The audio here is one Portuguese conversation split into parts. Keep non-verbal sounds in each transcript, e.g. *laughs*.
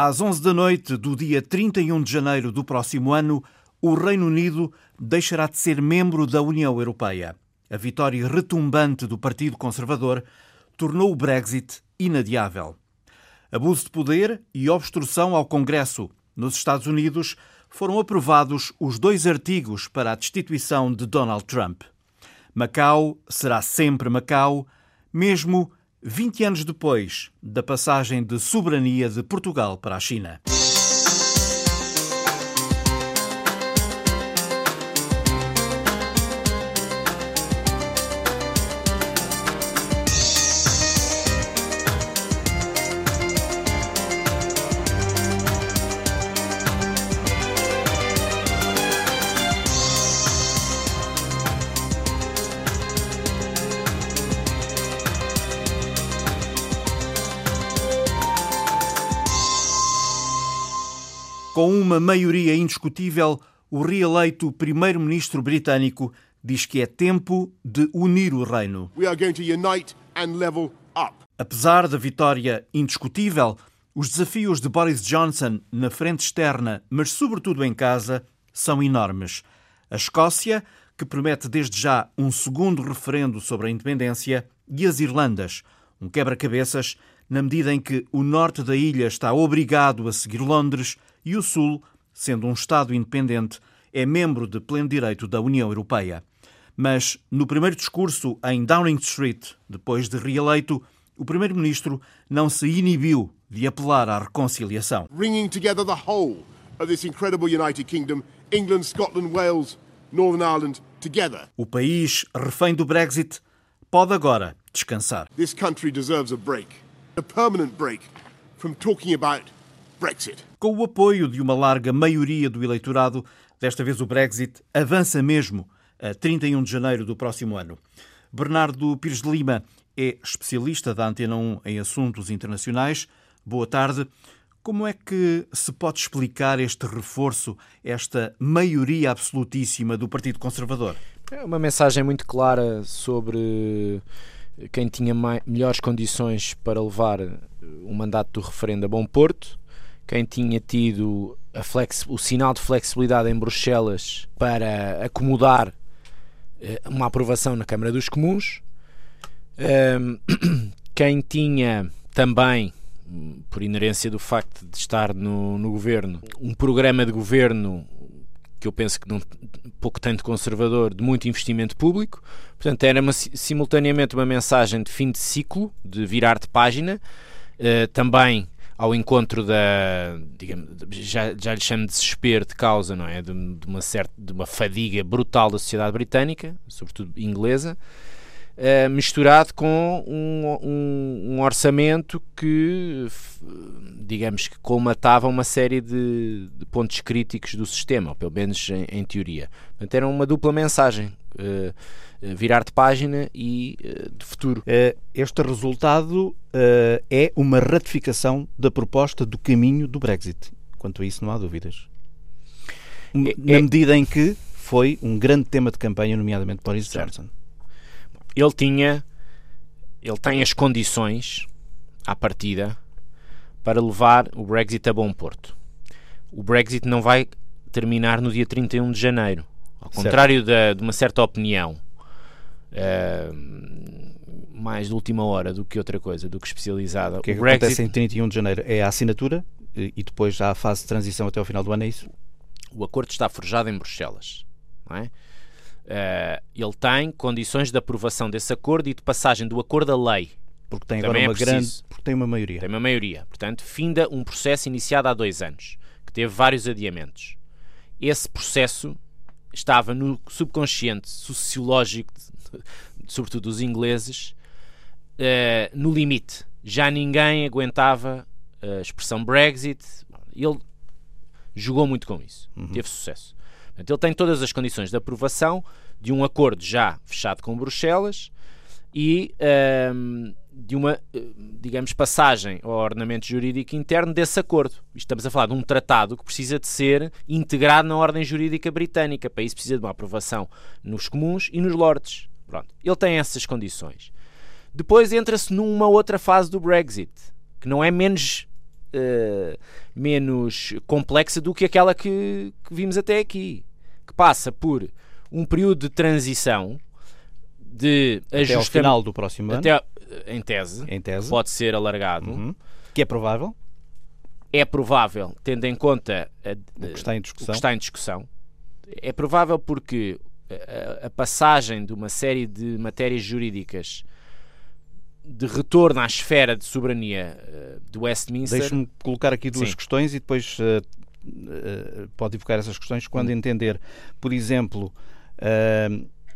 Às 11 da noite do dia 31 de janeiro do próximo ano, o Reino Unido deixará de ser membro da União Europeia. A vitória retumbante do Partido Conservador tornou o Brexit inadiável. Abuso de poder e obstrução ao Congresso. Nos Estados Unidos foram aprovados os dois artigos para a destituição de Donald Trump. Macau será sempre Macau, mesmo 20 anos depois da passagem de soberania de Portugal para a China. Maioria indiscutível, o reeleito primeiro-ministro britânico diz que é tempo de unir o reino. Apesar da vitória indiscutível, os desafios de Boris Johnson na frente externa, mas sobretudo em casa, são enormes. A Escócia, que promete desde já um segundo referendo sobre a independência, e as Irlandas, um quebra-cabeças na medida em que o norte da ilha está obrigado a seguir Londres e o sul, sendo um Estado independente, é membro de pleno direito da União Europeia. Mas, no primeiro discurso em Downing Street, depois de reeleito, o primeiro-ministro não se inibiu de apelar à reconciliação. Bringing together the whole of this incredible United Kingdom, England, Scotland, Wales, Northern Ireland, together. O país refém do Brexit pode agora descansar. This country deserves a break, a permanent break from talking about Brexit. Com o apoio de uma larga maioria do eleitorado, desta vez o Brexit avança mesmo a 31 de janeiro do próximo ano. Bernardo Pires de Lima é especialista da Antena 1 em assuntos internacionais. Boa tarde. Como é que se pode explicar este reforço, esta maioria absolutíssima do Partido Conservador? É uma mensagem muito clara sobre quem tinha melhores condições para levar o mandato do referendo a bom porto quem tinha tido o sinal de flexibilidade em Bruxelas para acomodar eh, uma aprovação na Câmara dos Comuns, um, *clears throat* quem tinha também, por inerência do facto de estar no, no governo, um programa de governo que eu penso que não pouco tanto conservador de muito investimento público, portanto era uma, simultaneamente uma mensagem de fim de ciclo, de virar de página, uh, também ao encontro da, digamos, já, já lhe chamo de desespero de causa, não é? De, de, uma certa, de uma fadiga brutal da sociedade britânica, sobretudo inglesa, uh, misturado com um, um, um, orçamento que, digamos que colmatava uma série de, de, pontos críticos do sistema, ou pelo menos em, em teoria. Portanto, era uma dupla mensagem. Uh, eh, virar de página e eh, de futuro. Eh, este resultado é uma ratificação da proposta do caminho do Brexit. Quanto a isso, não há dúvidas. É, Na é... medida em que foi um grande tema de campanha, nomeadamente Boris certo. Johnson. Ele tinha, ele tem as condições à partida para levar o Brexit a bom porto. O Brexit não vai terminar no dia 31 de janeiro. Ao contrário de, de uma certa opinião uh, mais de última hora do que outra coisa, do que especializada. O que, é que Brexit... acontece em 31 de janeiro? É a assinatura e depois há a fase de transição até ao final do ano, é isso? O acordo está forjado em Bruxelas. Não é? Uh, ele tem condições de aprovação desse acordo e de passagem do acordo à lei. Porque tem agora uma é grande. Porque tem uma maioria. Tem uma maioria. Portanto, finda um processo iniciado há dois anos, que teve vários adiamentos. Esse processo estava no subconsciente sociológico sobretudo os ingleses, uh, no limite. Já ninguém aguentava a expressão Brexit. Ele jogou muito com isso, uhum. teve sucesso. Ele tem todas as condições de aprovação de um acordo já fechado com Bruxelas e ehm, de uma, eh, digamos, passagem ao ordenamento jurídico interno desse acordo. Estamos a falar de um tratado que precisa de ser integrado na ordem jurídica britânica. Para isso precisa de uma aprovação nos comuns e nos lordes. Pronto, ele tem essas condições. Depois entra-se numa outra fase do Brexit, que não é menos uh, menos complexa do que aquela que, que, vimos até aqui, passa por um período de transição de até ao final do próximo ano, até, em tese, em tese, pode ser alargado, uhum. que é provável. É provável, tendo em conta a, o, que está em discussão. que está em discussão. É provável porque a, a passagem de uma série de matérias jurídicas de retorno à esfera de soberania uh, do Westminster. Deixe-me colocar aqui duas Sim. questões e depois uh, pode evocar essas questões quando entender. Por exemplo,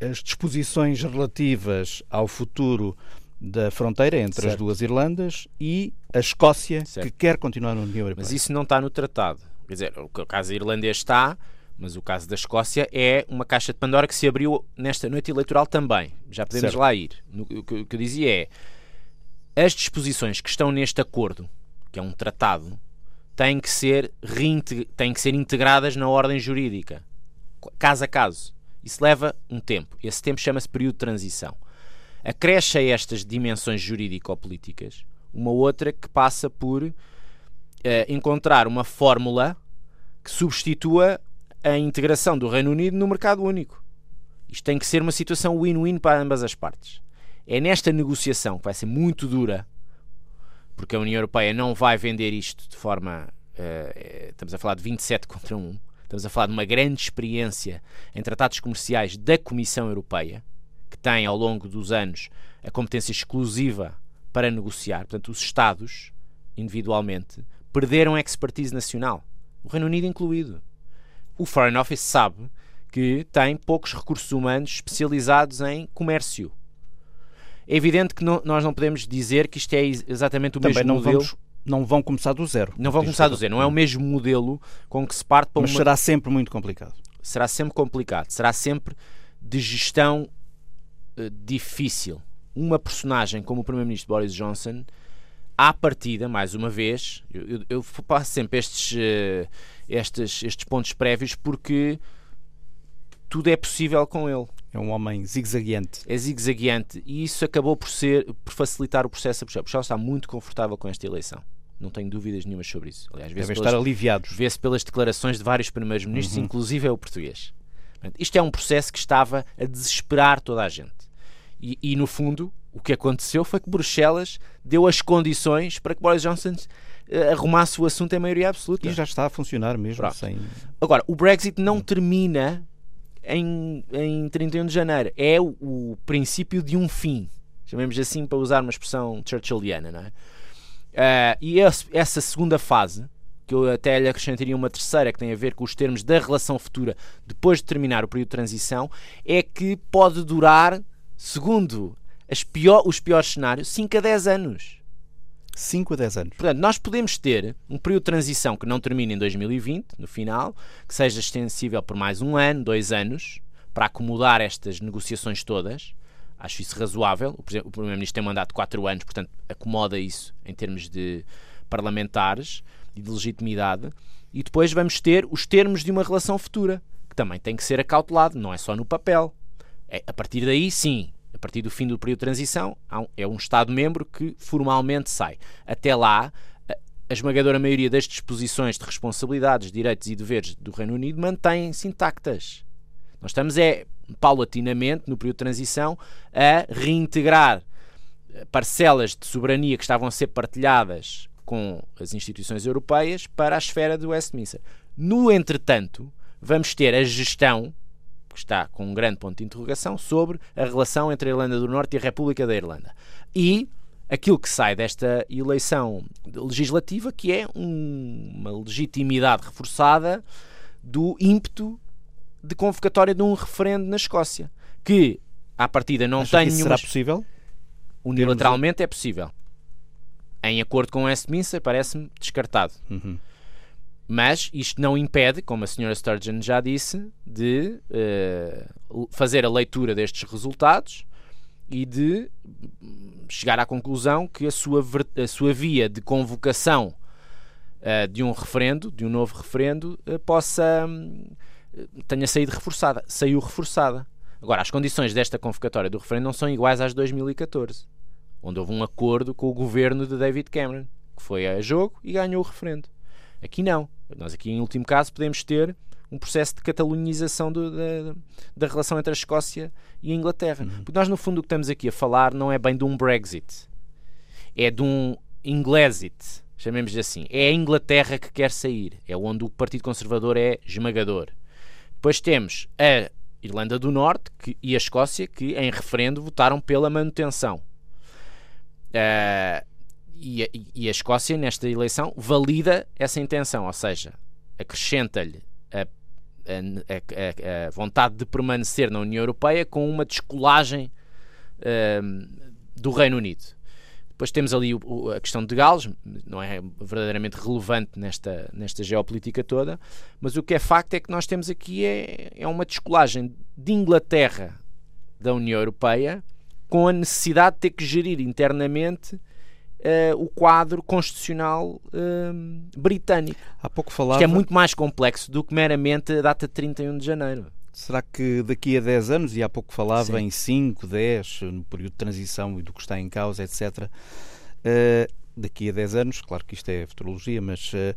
as disposições relativas ao futuro da fronteira entre certo. as duas Irlandas e a Escócia, certo. que quer continuar na União Europeia. Mas isso não está no tratado. Quer dizer, o caso irlandês está, mas o caso da Escócia é uma caixa de Pandora que se abriu nesta noite eleitoral também. Já podemos certo. lá ir. O que eu dizia é as disposições que estão neste acordo, que é um tratado, têm que ser, têm que ser integradas na ordem jurídica, caso a caso. Isso leva um tempo. Esse tempo chama-se período de transição. Acresce a estas dimensões jurídico-políticas uma outra que passa por uh, encontrar uma fórmula que substitua a integração do Reino Unido no mercado único. Isto tem que ser uma situação win-win para ambas as partes. É nesta negociação que vai ser muito dura, porque a União Europeia não vai vender isto de forma. Uh, estamos a falar de 27 contra 1. Estamos a falar de uma grande experiência em tratados comerciais da Comissão Europeia, que tem ao longo dos anos a competência exclusiva para negociar. Portanto, os Estados, individualmente, perderam expertise nacional, o Reino Unido incluído. O Foreign Office sabe que tem poucos recursos humanos especializados em comércio. É evidente que não, nós não podemos dizer que isto é exatamente o Também mesmo não modelo. Vamos, não vão começar do zero. Não vão começar do zero. Não é o mesmo modelo com que se parte para Mas uma... será sempre muito complicado. Será sempre complicado. Será sempre de gestão uh, difícil. Uma personagem como o Primeiro-Ministro Boris Johnson, à partida, mais uma vez, eu, eu, eu faço sempre estes, uh, estes, estes pontos prévios porque tudo é possível com ele. É um homem zigue-zagueante. É zigue-zagueante e isso acabou por ser por facilitar o processo a Portugal. Portugal está muito confortável com esta eleição. Não tenho dúvidas nenhumas sobre isso. Aliás, Devem estar aliviados. Vê-se pelas declarações de vários primeiros ministros, uhum. inclusive é o português. Isto é um processo que estava a desesperar toda a gente. E, e, no fundo, o que aconteceu foi que Bruxelas deu as condições para que Boris Johnson uh, arrumasse o assunto em maioria absoluta. E já está a funcionar mesmo. Sem... Agora, o Brexit não termina em, em 31 de janeiro. É o, o princípio de um fim. Chamemos assim para usar uma expressão churchilliana, não é? Uh, e esse, essa segunda fase, que eu até lhe acrescentaria uma terceira, que tem a ver com os termos da relação futura depois de terminar o período de transição, é que pode durar, segundo pior, os piores cenários, 5 a 10 anos. 5 a 10 anos. Portanto, nós podemos ter um período de transição que não termine em 2020, no final, que seja extensível por mais um ano, dois anos, para acomodar estas negociações todas. Acho isso razoável. O Primeiro-Ministro tem um mandato de 4 anos, portanto, acomoda isso em termos de parlamentares e de legitimidade. E depois vamos ter os termos de uma relação futura, que também tem que ser acautelado, não é só no papel. É, a partir daí, sim, partir do fim do período de transição, é um Estado-membro que formalmente sai. Até lá, a esmagadora maioria das disposições de responsabilidades, direitos e deveres do Reino Unido mantêm-se intactas. Nós estamos, é, paulatinamente, no período de transição, a reintegrar parcelas de soberania que estavam a ser partilhadas com as instituições europeias para a esfera do Westminster. No entretanto, vamos ter a gestão que está com um grande ponto de interrogação sobre a relação entre a Irlanda do Norte e a República da Irlanda. E aquilo que sai desta eleição legislativa, que é um, uma legitimidade reforçada do ímpeto de convocatória de um referendo na Escócia, que à partida não Acha tem nenhuma... será possível? Unilateralmente é possível. Em acordo com Westminster, parece-me descartado. Uhum. Mas isto não impede, como a senhora Sturgeon já disse, de uh, fazer a leitura destes resultados e de chegar à conclusão que a sua, a sua via de convocação uh, de um referendo, de um novo referendo, uh, possa tenha saído reforçada. Saiu reforçada. Agora, as condições desta convocatória do referendo não são iguais às de 2014, onde houve um acordo com o governo de David Cameron que foi a jogo e ganhou o referendo. Aqui não. Nós aqui, em último caso, podemos ter um processo de catalunização do, da, da, relação entre a Escócia e a Inglaterra. Uhum. Porque nós, no fundo, o que estamos aqui a falar não é bem de um Brexit, é de um Inglesit, chamemos assim. É a Inglaterra que quer sair, é onde o Partido Conservador é esmagador. Depois temos a Irlanda do Norte que, e a Escócia, que em referendo votaram pela manutenção. Uh, e, a, e, a, Escócia, nesta eleição, valida essa intenção, ou seja, acrescenta-lhe a, a, a, vontade de permanecer na União Europeia com uma descolagem uh, do Reino Unido. Depois temos ali o, a questão de Gales, não é verdadeiramente relevante nesta, nesta geopolítica toda, mas o que é facto é que nós temos aqui é, é uma descolagem de Inglaterra da União Europeia com a necessidade de ter que gerir internamente uh, o quadro constitucional uh, britânico. Há pouco falava... Que é muito mais complexo do que meramente a data de 31 de janeiro. Será que daqui a 10 anos, e há pouco falava Sim. em 5, 10, no período de transição e do que está em causa, etc., uh, eh, daqui a 10 anos, claro que isto é futurologia, mas uh,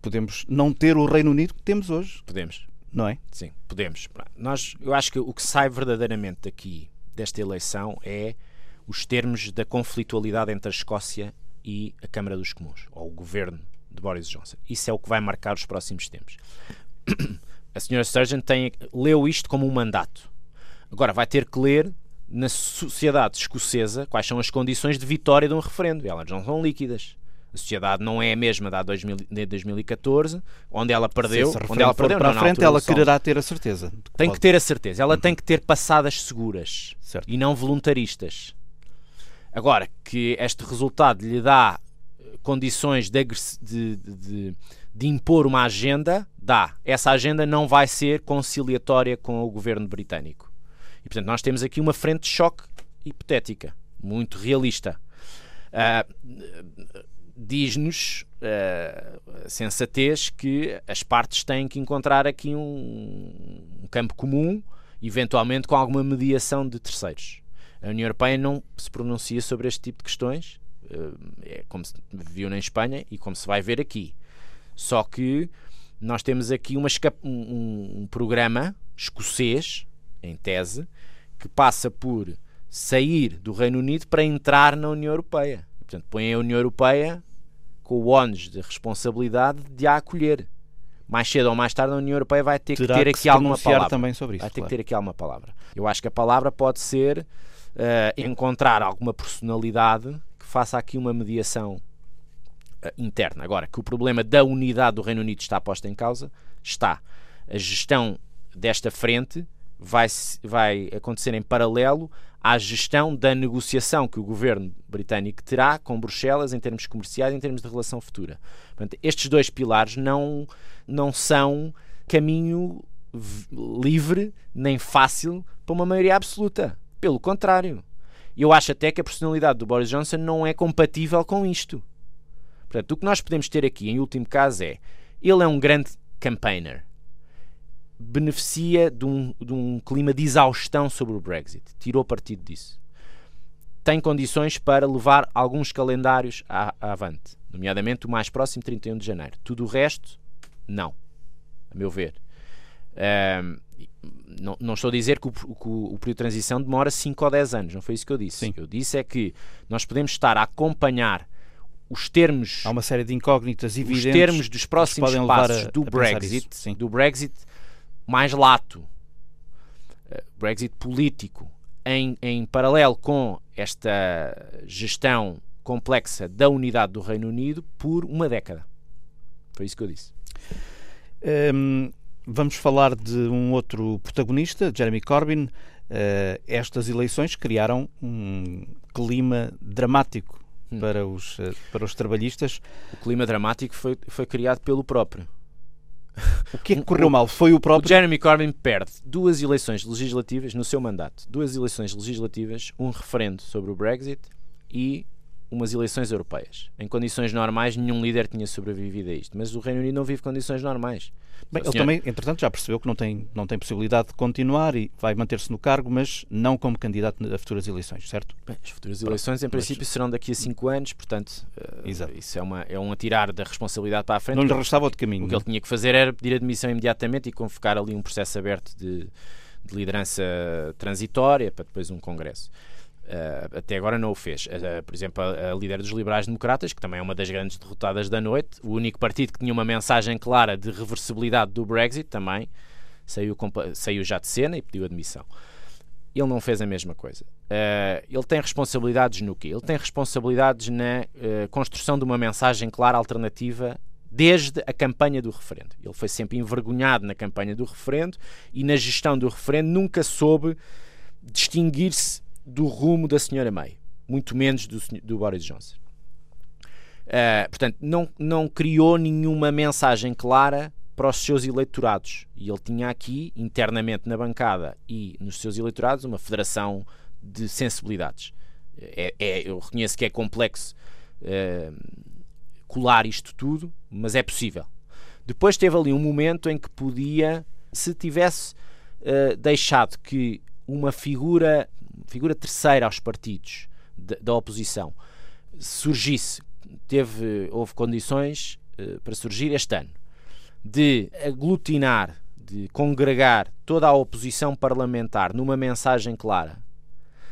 podemos não ter o Reino Unido que temos hoje? Podemos. Não é? Sim, podemos. Nós, eu acho que o que sai verdadeiramente daqui, desta eleição, é os termos da conflitualidade entre a Escócia e a Câmara dos Comuns, ou o governo de Boris Johnson. Isso é o que vai marcar os próximos tempos. *clears throat* A senhora Sturgeon tem, leu isto como um mandato. Agora vai ter que ler na sociedade escocesa quais são as condições de vitória de um referendo. Elas não são líquidas. A sociedade não é a mesma da de 2014, onde ela perdeu. Se onde ela perdeu para não, a frente, ela quererá ter a certeza. Que tem pode. que ter a certeza. Ela uhum. tem que ter passadas seguras certo. e não voluntaristas. Agora, que este resultado lhe dá condições de, de, de, de impor uma agenda, dá. Essa agenda não vai ser conciliatória com o governo britânico. E, portanto, nós temos aqui uma frente de choque hipotética, muito realista. Uh, Diz-nos uh, a sensatez que as partes têm que encontrar aqui um, um campo comum, eventualmente com alguma mediação de terceiros. A União Europeia não se pronuncia sobre este tipo de questões, uh, é como se viu na Espanha e como se vai ver aqui. Só que nós temos aqui uma, um, um programa escocês, em tese, que passa por sair do Reino Unido para entrar na União Europeia. portanto, põe a União Europeia com o ónus de responsabilidade de a acolher. Mais cedo ou mais tarde a União Europeia vai ter Terá que ter que aqui alguma palavra. também sobre isso. Vai ter claro. que ter aqui alguma palavra. Eu acho que a palavra pode ser uh, encontrar alguma personalidade que faça aqui uma mediação uh, interna. Agora, que o problema da unidade do Reino Unido está posto em causa, está. A gestão desta frente vai, vai acontecer em paralelo à gestão da negociação que o governo britânico terá com Bruxelas em termos comerciais e em termos de relação futura. Portanto, estes dois pilares não, não são caminho livre nem fácil para uma maioria absoluta. Pelo contrário. Eu acho até que a personalidade do Boris Johnson não é compatível com isto. Portanto, o que nós podemos ter aqui, em último caso, é ele é um grande campaigner. Beneficia de um, de um clima de exaustão sobre o Brexit. Tirou partido disso. Tem condições para levar alguns calendários à, à avante, nomeadamente o mais próximo, 31 de janeiro. Tudo o resto, não, a meu ver. Um, não, não, estou a dizer que o, que o, período de transição demora 5 ou 10 anos, não foi isso que eu disse. Sim. O que eu disse é que nós podemos estar a acompanhar os termos. Há uma série de incógnitas evidentes. Os termos dos próximos passos a, do, a Brexit, do Brexit mais lato, uh, Brexit político, em, em paralelo com esta gestão complexa da unidade do Reino Unido por uma década. Foi isso que eu disse. Vamos falar de um outro protagonista, Jeremy Corbyn. Uh, estas eleições criaram um clima dramático hum. para, os, uh, para os trabalhistas. O clima dramático foi, foi criado pelo próprio. O que é que correu mal? Foi o próprio. O Jeremy Corbyn perde duas eleições legislativas no seu mandato. Duas eleições legislativas, um referendo sobre o Brexit e umas eleições europeias. Em condições normais, nenhum líder tinha sobrevivido a isto. Mas o Reino Unido não vive condições normais. Bem, ele também, entretanto, já percebeu que não tem, não tem possibilidade de continuar e vai manter-se no cargo, mas não como candidato a futuras eleições, certo? Bem, as futuras eleições, em princípio, mas... serão daqui a cinco anos, portanto, uh, isso é, uma, é um atirar da responsabilidade para a frente. Não lhe restava outro caminho. O que ele tinha que fazer era pedir admissão imediatamente e convocar ali um processo aberto de, de liderança transitória para depois um congresso. Uh, até agora não o fez. Uh, por exemplo, a, a, líder dos liberais-democratas, que também é uma das grandes derrotadas da noite, o único partido que tinha uma mensagem clara de reversibilidade do Brexit, também saiu, saiu já de cena e pediu admissão. Ele não fez a mesma coisa. Uh, ele tem responsabilidades no quê? Ele tem responsabilidades na construção de uma mensagem clara alternativa desde a campanha do referendo. Ele foi sempre envergonhado na campanha do referendo e na gestão do referendo nunca soube distinguir-se do rumo da senhora May, muito menos do, do Boris Johnson. Uh, portanto, não, não criou nenhuma mensagem clara para os seus eleitorados. E ele tinha aqui, internamente na bancada e nos seus eleitorados, uma federação de sensibilidades. É, é eu reconheço que é complexo uh, colar isto tudo, mas é possível. Depois teve ali um momento em que podia, se tivesse uh, deixado que uma figura figura terceira aos partidos da oposição. Surgisse, teve, houve condições uh, para surgir este ano, de aglutinar, de congregar toda a oposição parlamentar numa mensagem clara,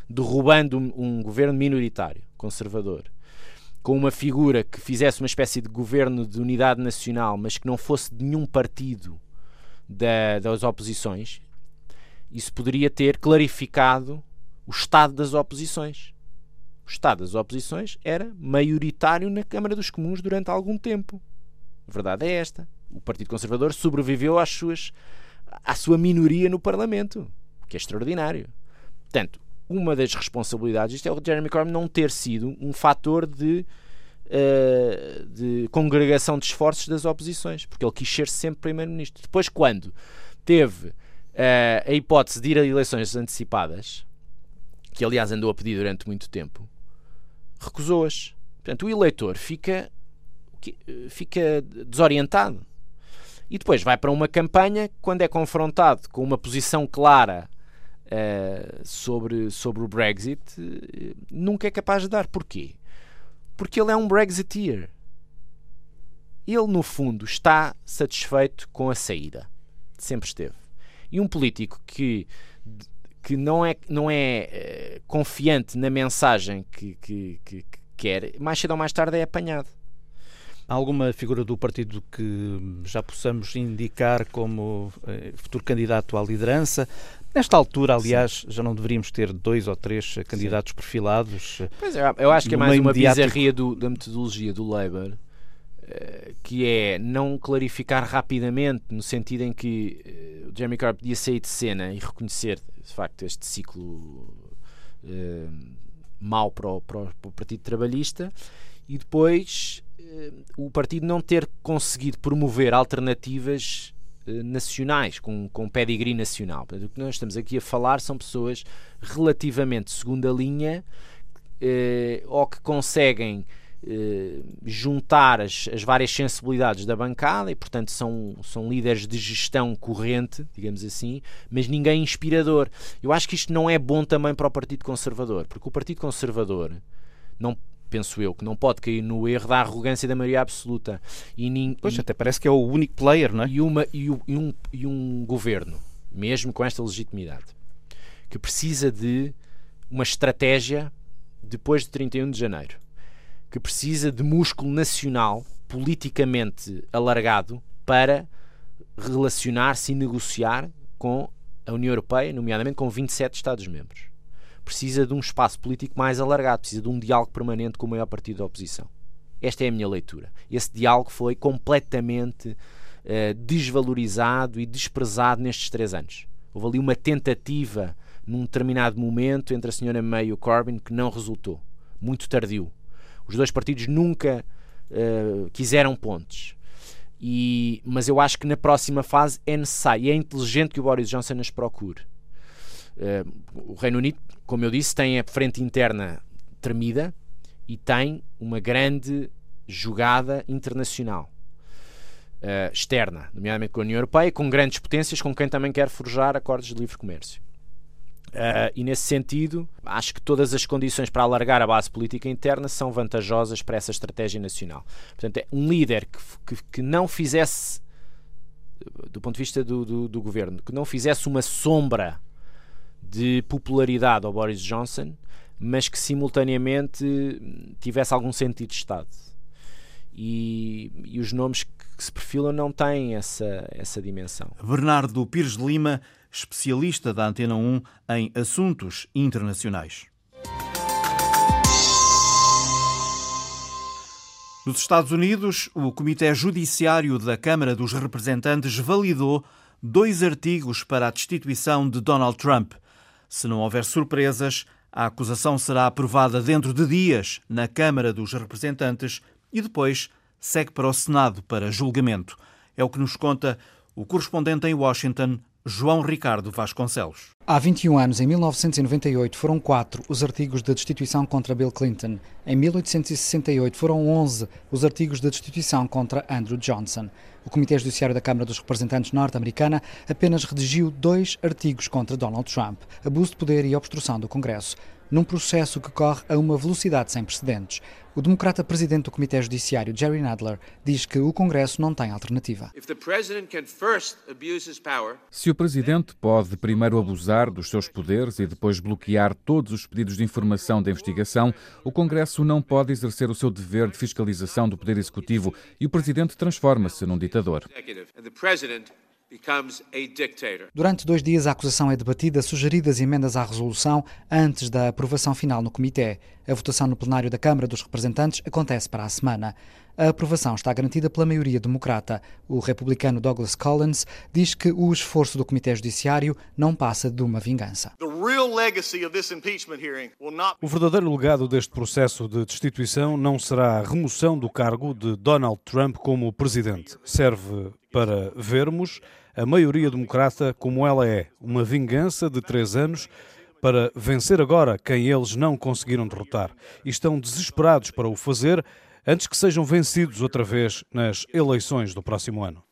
derrubando um, um governo minoritário, conservador, com uma figura que fizesse uma espécie de governo de unidade nacional, mas que não fosse de nenhum partido da, das oposições, isso poderia ter clarificado o estado das oposições. O estado das oposições era maioritário na Câmara dos Comuns durante algum tempo. A verdade é esta. O Partido Conservador sobreviveu às suas, à sua minoria no Parlamento, o que é extraordinário. Portanto, uma das responsabilidades isto é o Jeremy Corbyn não ter sido um fator de, uh, de congregação de esforços das oposições, porque ele quis ser sempre Primeiro-Ministro. Depois, quando teve uh, a hipótese de ir a eleições antecipadas, que aliás andou a pedir durante muito tempo, recusou-as. Portanto, o eleitor fica, fica desorientado. E depois vai para uma campanha quando é confrontado com uma posição clara uh, sobre, sobre o Brexit, uh, nunca é capaz de dar. Porquê? Porque ele é um Brexiteer. Ele, no fundo, está satisfeito com a saída. Sempre esteve. E um político que que não é, não é uh, confiante na mensagem que, que, que, que, quer, mais cedo ou mais tarde é apanhado. Há alguma figura do partido que já possamos indicar como uh, futuro candidato à liderança? Nesta altura, aliás, Sim. já não deveríamos ter dois ou três candidatos Sim. perfilados? Pois é, eu acho que é mais uma bizarria do, da metodologia do Labour que é não clarificar rapidamente, no sentido em que uh, o Jeremy Corbyn podia sair de cena e reconhecer, de facto, este ciclo uh, mau para o, para, o, Partido Trabalhista e depois uh, o partido não ter conseguido promover alternativas nacionais, com, com pedigree nacional. O que nós estamos aqui a falar são pessoas relativamente segunda linha ou que conseguem eh, juntar as, as, várias sensibilidades da bancada e, portanto, são, são líderes de gestão corrente, digamos assim, mas ninguém inspirador. Eu acho que isto não é bom também para o Partido Conservador, porque o Partido Conservador, não penso eu, que não pode cair no erro da arrogância da maioria absoluta. E nin, pois, até parece que é o único player, não é? E, uma, e, e, um, e um governo, mesmo com esta legitimidade, que precisa de uma estratégia depois de 31 de janeiro que precisa de músculo nacional politicamente alargado para relacionar-se e negociar com a União Europeia, nomeadamente com 27 Estados-membros. Precisa de um espaço político mais alargado, precisa de um diálogo permanente com o maior partido da oposição. Esta é a minha leitura. Esse diálogo foi completamente uh, desvalorizado e desprezado nestes três anos. Houve ali uma tentativa num determinado momento entre a senhora May e o Corbyn que não resultou. Muito tardio. Os dois partidos nunca uh, quiseram pontes. E, mas eu acho que na próxima fase é necessário e é inteligente que o Boris Johnson as procure. Uh, o Reino Unido, como eu disse, tem a frente interna tremida e tem uma grande jogada internacional. Uh, externa, nomeadamente com a União Europeia, com grandes potências com quem também quer forjar acordos de livre comércio. Uh, e nesse sentido, acho que todas as condições para alargar a base política interna são vantajosas para essa estratégia nacional. Portanto, é um líder que, que, que não fizesse, do ponto de vista do, do, do, governo, que não fizesse uma sombra de popularidade ao Boris Johnson, mas que simultaneamente tivesse algum sentido de Estado. E, e os nomes que se perfilam não têm essa, essa dimensão. Bernardo Pires de Lima especialista da Antena 1 em assuntos internacionais. Nos Estados Unidos, o Comitê Judiciário da Câmara dos Representantes validou dois artigos para a destituição de Donald Trump. Se não houver surpresas, a acusação será aprovada dentro de dias na Câmara dos Representantes e depois segue para o Senado para julgamento. É o que nos conta o correspondente em Washington, João Ricardo Vasconcelos. Há 21 anos, em 1998, foram quatro os artigos de destituição contra Bill Clinton. Em 1868 foram 11 os artigos de destituição contra Andrew Johnson. O Comitê Judiciário da Câmara dos Representantes norte-americana apenas redigiu dois artigos contra Donald Trump: abuso de poder e obstrução do Congresso num processo que corre a uma velocidade sem precedentes. O democrata presidente do Comitê Judiciário, Jerry Nadler, diz que o Congresso não tem alternativa. Se o presidente pode primeiro abusar dos seus poderes e depois bloquear todos os pedidos de informação da investigação, o Congresso não pode exercer o seu dever de fiscalização do poder executivo e o presidente transforma-se num ditador. Durante dois dias, a acusação é debatida, sugeridas emendas à resolução antes da aprovação final no Comitê. A votação no plenário da Câmara dos Representantes acontece para a semana. A aprovação está garantida pela maioria democrata. O republicano Douglas Collins diz que o esforço do Comitê Judiciário não passa de uma vingança. O verdadeiro legado deste processo de destituição não será a remoção do cargo de Donald Trump como presidente. Serve para vermos a maioria democrata como ela é, uma vingança de três anos para vencer agora quem eles não conseguiram derrotar. E estão desesperados para o fazer antes que sejam vencidos outra vez nas eleições do próximo ano.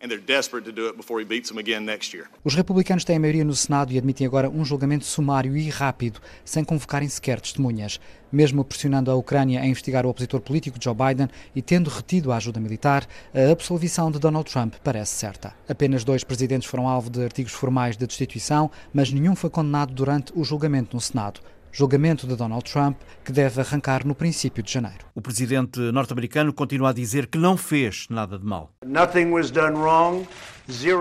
Os republicanos têm a maioria no Senado e admitem agora um julgamento sumário e rápido, sem convocarem sequer testemunhas. Mesmo pressionando a Ucrânia a investigar o opositor político Joe Biden e tendo retido a ajuda militar, a absolvição de Donald Trump parece certa. Apenas dois presidentes foram alvo de artigos formais de destituição, mas nenhum foi condenado durante o julgamento no Senado julgamento de Donald Trump, que deve arrancar no princípio de janeiro. O presidente norte-americano continua a dizer que não fez nada de mal. Nothing was done wrong.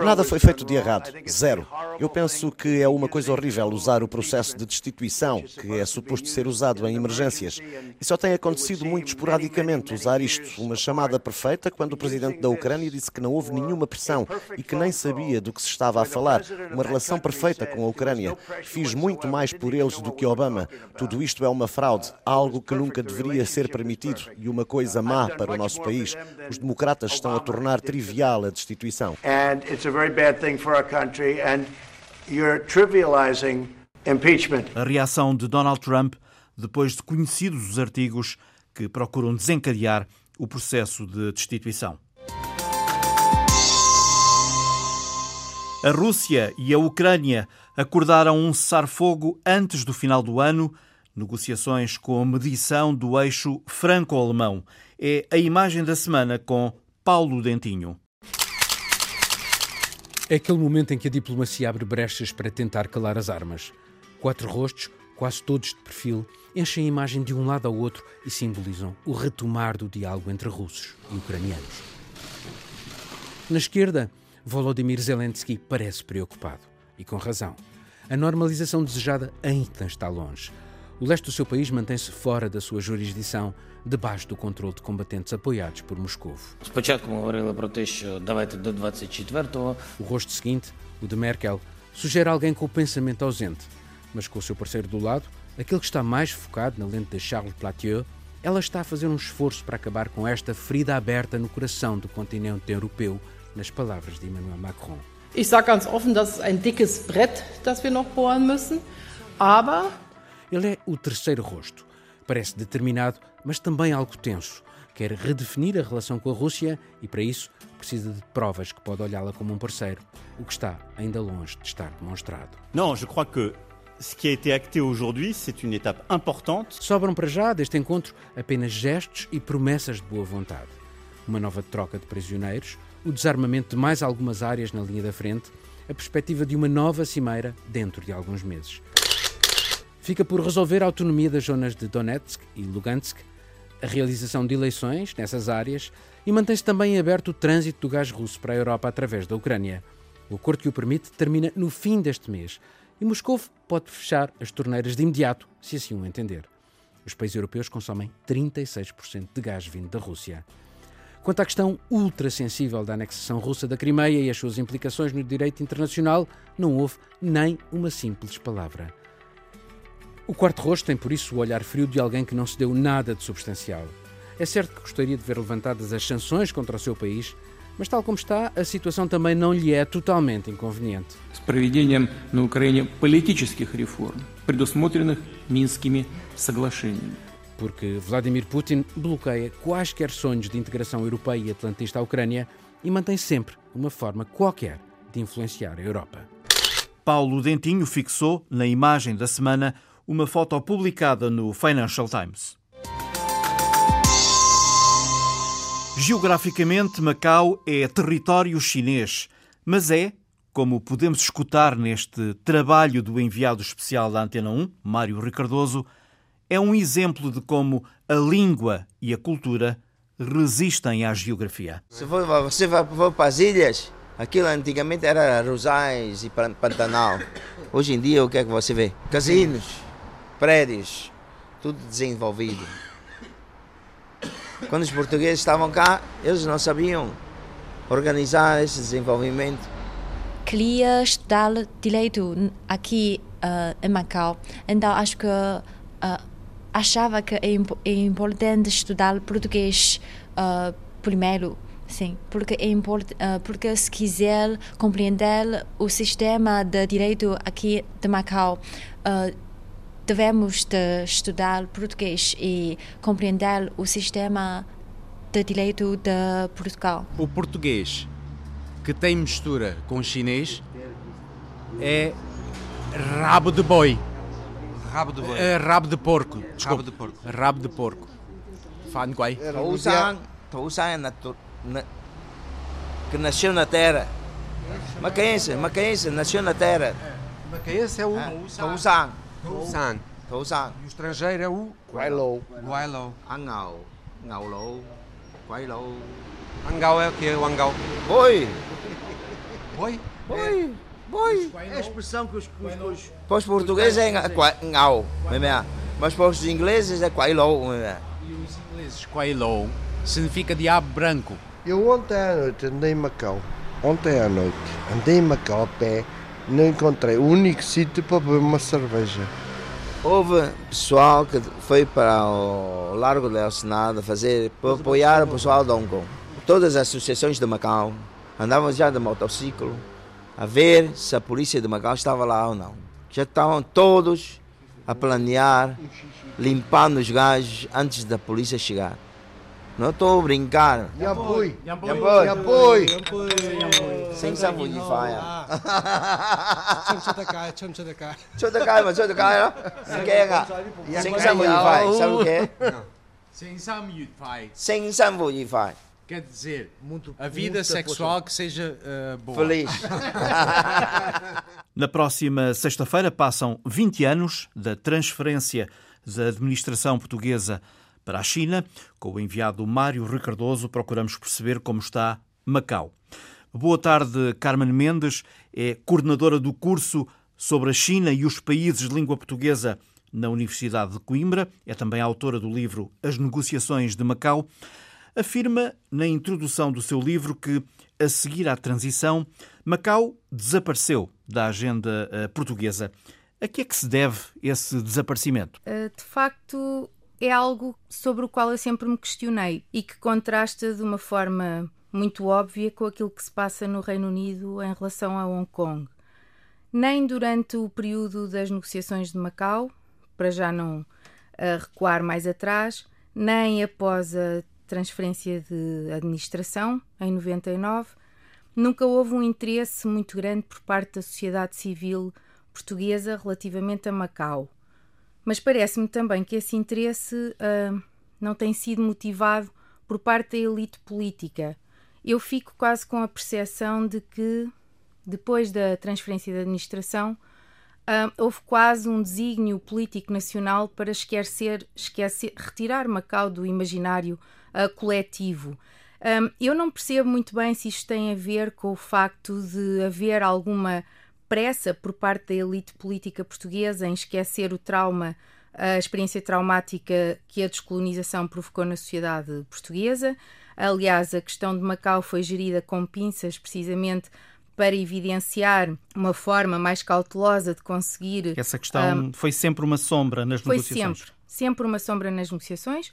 Nada foi feito de errado, zero. Eu penso que é uma coisa horrível usar o processo de destituição, que é suposto ser usado em emergências. E só tem acontecido muito esporadicamente usar isto, uma chamada perfeita, quando o presidente da Ucrânia disse que não houve nenhuma pressão e que nem sabia do que se estava a falar. Uma relação perfeita com a Ucrânia. Fiz muito mais por eles do que Obama. Tudo isto é uma fraude, algo que nunca deveria ser permitido e uma coisa má para o nosso país. Os democratas estão a tornar trivial a destituição and it's a very bad thing for our country, and you're trivializing impeachment. A reação de Donald Trump depois de conhecidos os artigos que procuram desencadear o processo de destituição. A Rússia e a Ucrânia acordaram um cessar-fogo antes do final do ano, negociações com a medição do eixo franco-alemão. É a imagem da semana com Paulo Dentinho. É aquele momento em que a diplomacia abre brechas para tentar calar as armas. Quatro rostos, quase todos de perfil, enchem a imagem de um lado ao outro e simbolizam o retomar do diálogo entre russos e ucranianos. Na esquerda, Volodymyr Zelensky parece preocupado. E com razão. A normalização desejada ainda está longe. O leste do seu país mantém-se fora da sua jurisdição, debaixo do controle de combatentes apoiados por Moscou. O rosto seguinte, o de Merkel, sugere alguém com o pensamento ausente, mas com o seu parceiro do lado, aquele que está mais focado na lente de Charles Platieu, ela está a fazer um esforço para acabar com esta ferida aberta no coração do continente europeu, nas palavras de Emmanuel Macron. Ich sage ganz offen, das ist ein dickes Brett, das wir noch bohren müssen, aber ele é o terceiro rosto, Parece determinado, mas também algo tenso. Quer redefinir a relação com a Rússia e, para isso, precisa de provas que pode olhá-la como um parceiro, o que está ainda longe de estar demonstrado. Não, je crois que ce qui a été acté aujourd'hui, c'est une étape importante. Sobram para já deste encontro apenas gestos e promessas de boa vontade. Uma nova troca de prisioneiros, o desarmamento de mais algumas áreas na linha da frente, a perspectiva de uma nova cimeira dentro de alguns meses. Fica por resolver a autonomia das zonas de Donetsk e Lugansk, a realização de eleições nessas áreas e mantém-se também aberto o trânsito do gás russo para a Europa através da Ucrânia. O acordo que o permite termina no fim deste mês e Moscou pode fechar as torneiras de imediato, se assim o entender. Os países europeus consomem 36% de gás vindo da Rússia. Quanto à questão ultrassensível da anexação russa da Crimeia e as suas implicações no direito internacional, não houve nem uma simples palavra. O quarto rosto tem, por isso, o olhar frio de alguém que não se deu nada de substancial. É certo que gostaria de ver levantadas as sanções contra o seu país, mas tal como está, a situação também não lhe é totalmente inconveniente. С проведением на Украине политических реформ, предусмотренных Минскими соглашениями porque Vladimir Putin bloqueia quaisquer sonhos de integração europeia e atlantista à Ucrânia e mantém sempre uma forma qualquer de influenciar a Europa. Paulo Dentinho fixou, na imagem da semana, uma foto publicada no Financial Times. Geograficamente, Macau é território chinês, mas é, como podemos escutar neste trabalho do enviado especial da Antena 1, Mário Ricardoso, é um exemplo de como a língua e a cultura resistem à geografia. Se você for para as ilhas, aquilo antigamente era rosais e pantanal. Hoje em dia, o que é que você vê? Casinos, prédios, tudo desenvolvido. Quando os portugueses estavam cá, eles não sabiam organizar esse desenvolvimento. Queria estudar direito aqui uh, em Macau, então acho que uh, achava que é, é importante estudar português uh, primeiro. Sim, porque é porque se quiser compreender o sistema de direito aqui de Macau, uh, devemos de estudar português e compreender o sistema de direito de Portugal. O português que tem mistura com o chinês é rabo de boi. Rabo de boi. Uh, rabo de porco. Desculpa. Rabo de porco. Rabo de porco. Fan guai. Tousan, Tousan é natu, na, que nasceu na terra. Macaense, Macaense, nasceu na terra. Macaense é o Tousan. Tousan. Tousan. E o estrangeiro é o Guailou. Guailou. Angau. Ngaulou. Guailou. Angau é o que? O Angau? Boi. Boi? Boi. Boi. É a expressão que os, os, os, para os portugueses é ngau, mas para os ingleses é quailou. E os ingleses quailou significa diabo branco. Eu ontem à noite andei em Macau. Ontem à noite andei em Macau a pé. Não encontrei o único sítio para beber uma cerveja. Houve pessoal que foi para o Largo del Senado fazer, para apoiar o pessoal de Hong Kong. Todas as associações de Macau andavam já de motociclo a ver se a polícia de Macau estava lá ou não. Já estavam todos a planear, limpando os gajos antes da polícia chegar. Não estou a brincar. Yampui. Yampui. Yampui. Sem saber de faia. 出唔出得街？出唔出得街？出得街咪出得街咯，唔惊啊！声生活愉快，sabe o quê? Sem sam愉快。声生活愉快。 Quer dizer, a vida sexual que seja uh, boa. Feliz. *laughs* Na próxima sexta-feira passam 20 anos da transferência da administração portuguesa para a China. Com o enviado Mário Ricardoso, procuramos perceber como está Macau. Boa tarde, Carmen Mendes, é coordenadora do curso sobre a China e os países de língua portuguesa na Universidade de Coimbra. É também autora do livro As Negociações de Macau afirma na introdução do seu livro que, a seguir à transição, Macau desapareceu da agenda uh, portuguesa. A que é que se deve esse desaparecimento? Uh, de facto, é algo sobre o qual eu sempre me questionei e que contrasta de uma forma muito óbvia com aquilo que se passa no Reino Unido em relação a Hong Kong. Nem durante o período das negociações de Macau, para já não a recuar mais atrás, nem após a transferência de administração, em 99. Nunca houve um interesse muito grande por parte da sociedade civil portuguesa relativamente a Macau. Mas parece-me também que esse interesse uh, não tem sido motivado por parte da elite política. Eu fico quase com a percepção de que, depois da transferência da administração, uh, houve quase um desígnio político nacional para esquecer, esquecer retirar Macau do imaginário uh, coletivo. Um, eu não percebo muito bem se isto tem a ver com o facto de haver alguma pressa por parte da elite política portuguesa em esquecer o trauma, a experiência traumática que a descolonização provocou na sociedade portuguesa. Aliás, a questão de Macau foi gerida com pinças precisamente para evidenciar uma forma mais cautelosa de conseguir. Essa questão um, foi sempre uma sombra nas foi negociações. Foi sempre, sempre uma sombra nas negociações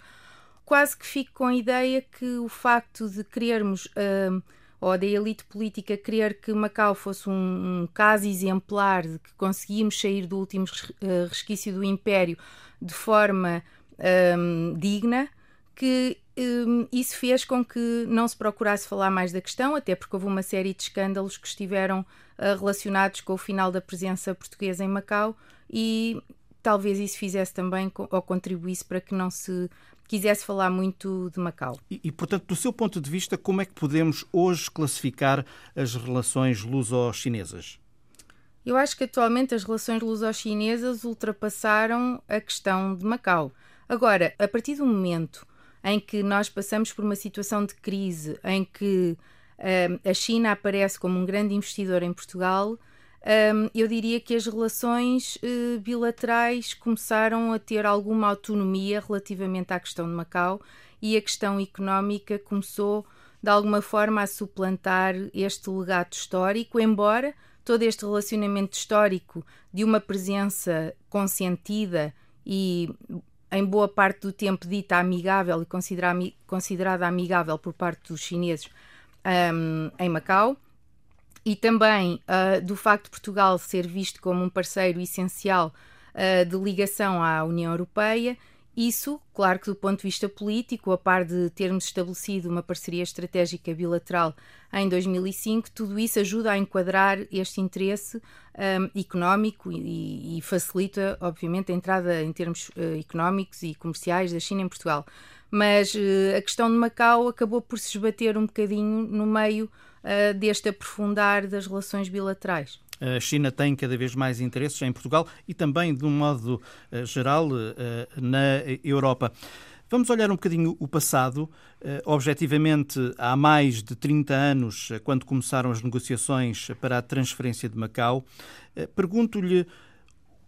quase que fico com a ideia que o facto de querermos, uh, ou da elite política querer que Macau fosse um, um caso exemplar de que conseguimos sair do último uh, resquício do Império de forma um, digna, que um, isso fez com que não se procurasse falar mais da questão, até porque houve uma série de escândalos que estiveram uh, relacionados com o final da presença portuguesa em Macau e talvez isso fizesse também ou contribuísse para que não se quisesse falar muito de Macau. E, e, portanto, do seu ponto de vista, como é que podemos hoje classificar as relações luso-chinesas? Eu acho que atualmente as relações luso-chinesas ultrapassaram a questão de Macau. Agora, a partir do momento em que nós passamos por uma situação de crise, em que uh, a China aparece como um grande investidor em Portugal, um, eu diria que as relações uh, bilaterais começaram a ter alguma autonomia relativamente à questão de Macau e a questão económica começou de alguma forma a suplantar este legado histórico, embora todo este relacionamento histórico de uma presença consentida e em boa parte do tempo dita amigável e considerada amigável por parte dos chineses um, em Macau e também uh, do facto de Portugal ser visto como um parceiro essencial uh, de ligação à União Europeia. Isso, claro que do ponto de vista político, a par de termos estabelecido uma parceria estratégica bilateral em 2005, tudo isso ajuda a enquadrar este interesse um, económico e, e, facilita, obviamente, a entrada em termos uh, económicos e comerciais da China em Portugal. Mas uh, a questão de Macau acabou por se esbater um bocadinho no meio uh, deste aprofundar das relações bilaterais. A China tem cada vez mais interesses em Portugal e também, de um modo uh, geral, uh, na Europa. Vamos olhar um bocadinho o passado. objetivamente, há mais de 30 anos, quando começaram as negociações para a transferência de Macau, pergunto-lhe o